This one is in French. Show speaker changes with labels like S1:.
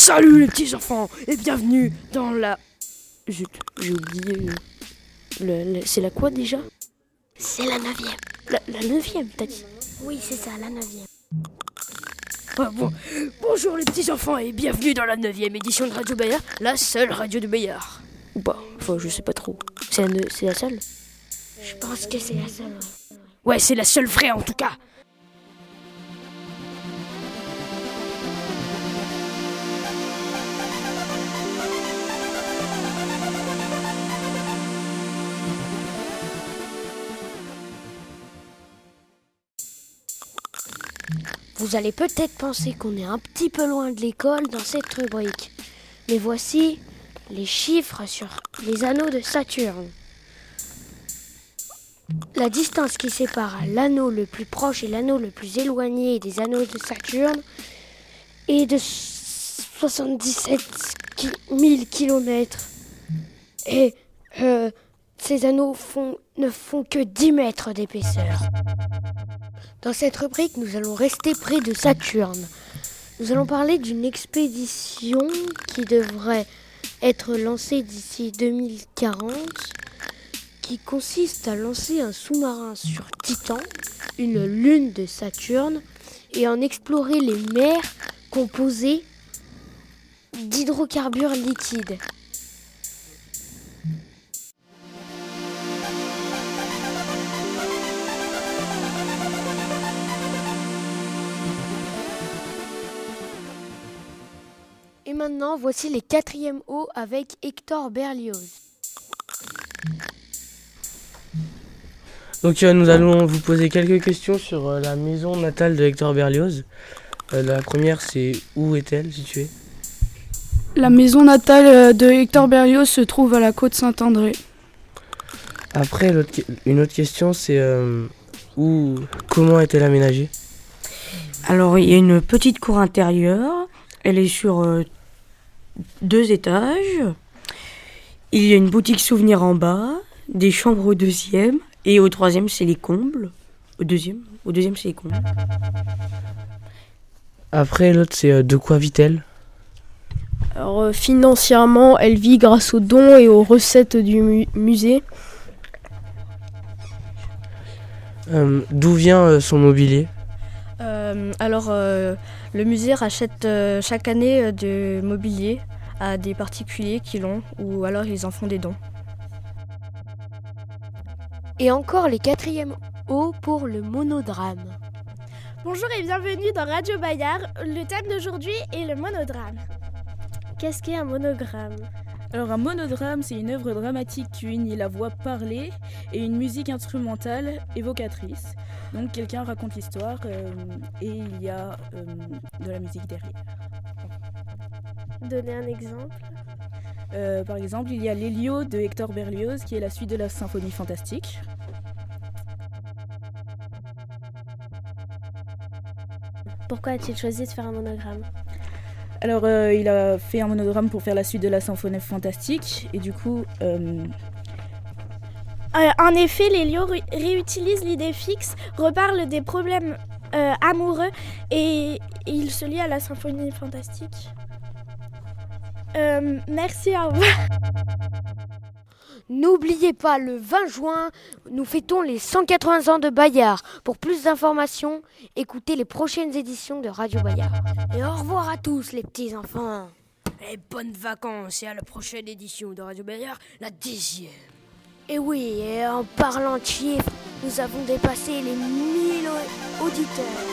S1: Salut les petits enfants et bienvenue dans la... Zut, j'ai oublié... le- le- le- C'est la quoi déjà?
S2: C'est la neuvième.
S1: La, la neuvième, t'as dit?
S2: Oui, c'est ça, la neuvième.
S1: Ah, bon. Bonjour les petits enfants et bienvenue dans la neuvième édition de Radio Bayard, la seule radio de Bayard. Ou pas, enfin je sais pas trop. C'est la, ne- c'est la seule?
S2: Je pense que c'est la seule. ouais.
S1: Ouais, c'est la seule vraie en tout cas.
S2: Vous allez peut-être penser qu'on est un petit peu loin de l'école dans cette rubrique. Mais voici les chiffres sur les anneaux de Saturne. La distance qui sépare l'anneau le plus proche et l'anneau le plus éloigné des anneaux de Saturne est de 77 ki- 000 km. Et euh, ces anneaux ne font que 10 mètres d'épaisseur. Dans cette rubrique, nous allons rester près de Saturne. Nous allons parler d'une expédition qui devrait être lancée d'ici 2040, qui consiste à lancer un sous-marin sur Titan, une lune de Saturne, et en explorer les mers composées d'hydrocarbures liquides. Et maintenant, voici les quatrièmes hauts avec Hector Berlioz.
S3: Donc euh, nous allons vous poser quelques questions sur euh, la maison natale de Hector Berlioz. Euh, la première c'est où est-elle située?
S4: La maison natale de Hector Berlioz se trouve à la côte Saint-André.
S3: Après une autre question c'est euh, où comment est-elle aménagée?
S5: Alors, il y a une petite cour intérieure. Elle est sur euh, deux étages. Il y a une boutique souvenir en bas, des chambres au deuxième. Et au troisième, c'est les combles. Au deuxième Au deuxième, c'est les combles.
S3: Après l'autre c'est euh, de quoi vit-elle?
S6: Alors, euh, financièrement, elle vit grâce aux dons et aux recettes du mu- musée.
S3: Euh, D'où vient euh, son mobilier?
S6: Euh, alors, euh, le musée rachète euh, chaque année euh, du mobilier à des particuliers qui l'ont, ou alors ils en font des dons.
S2: Et encore les quatrièmes hauts pour le monodrame.
S7: Bonjour et bienvenue dans Radio Bayard. Le thème d'aujourd'hui est le monodrame. Qu'est-ce qu'est un monogramme?
S8: Alors un monodrame, c'est une œuvre dramatique qui unit la voix parlée et une musique instrumentale évocatrice. Donc quelqu'un raconte l'histoire euh, et il y a euh, de la musique derrière.
S7: Donnez un exemple?
S8: Euh, par exemple, il y a l'Hélio de Hector Berlioz qui est la suite de la symphonie fantastique.
S7: Pourquoi a-t-il choisi de faire un monogramme?
S8: Alors euh, il a fait un monodrame pour faire la suite de la symphonie fantastique et du coup euh,
S7: Euh, En effet, Lélio ré- réutilise l'idée fixe, reparle des problèmes euh, amoureux et il se lie à la symphonie fantastique. Merci, au revoir.
S2: N'oubliez pas, le 20 juin, nous fêtons les 180 ans de Bayard. Pour plus d'informations, écoutez les prochaines éditions de Radio Bayard. Et au revoir à tous les petits enfants.
S1: Et bonnes vacances et à la prochaine édition de Radio Bayard, la dixième.
S2: Et oui, et en parlant de chiffres, nous avons dépassé les 1000 auditeurs.